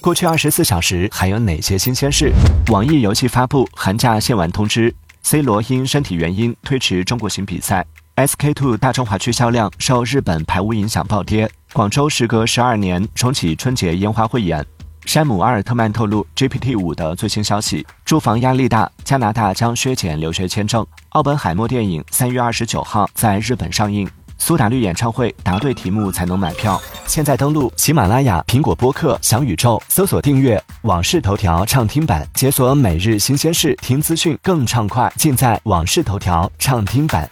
过去二十四小时还有哪些新鲜事？网易游戏发布寒假限玩通知，C 罗因身体原因推迟中国行比赛。SK Two 大中华区销量受日本排污影响暴跌。广州时隔十二年重启春节烟花汇演。山姆阿尔特曼透露 GPT 五的最新消息：住房压力大，加拿大将削减留学签证。奥本海默电影三月二十九号在日本上映。苏打绿演唱会答对题目才能买票。现在登录喜马拉雅、苹果播客、小宇宙，搜索订阅《往事头条》畅听版，解锁每日新鲜事，听资讯更畅快，尽在《往事头条》畅听版。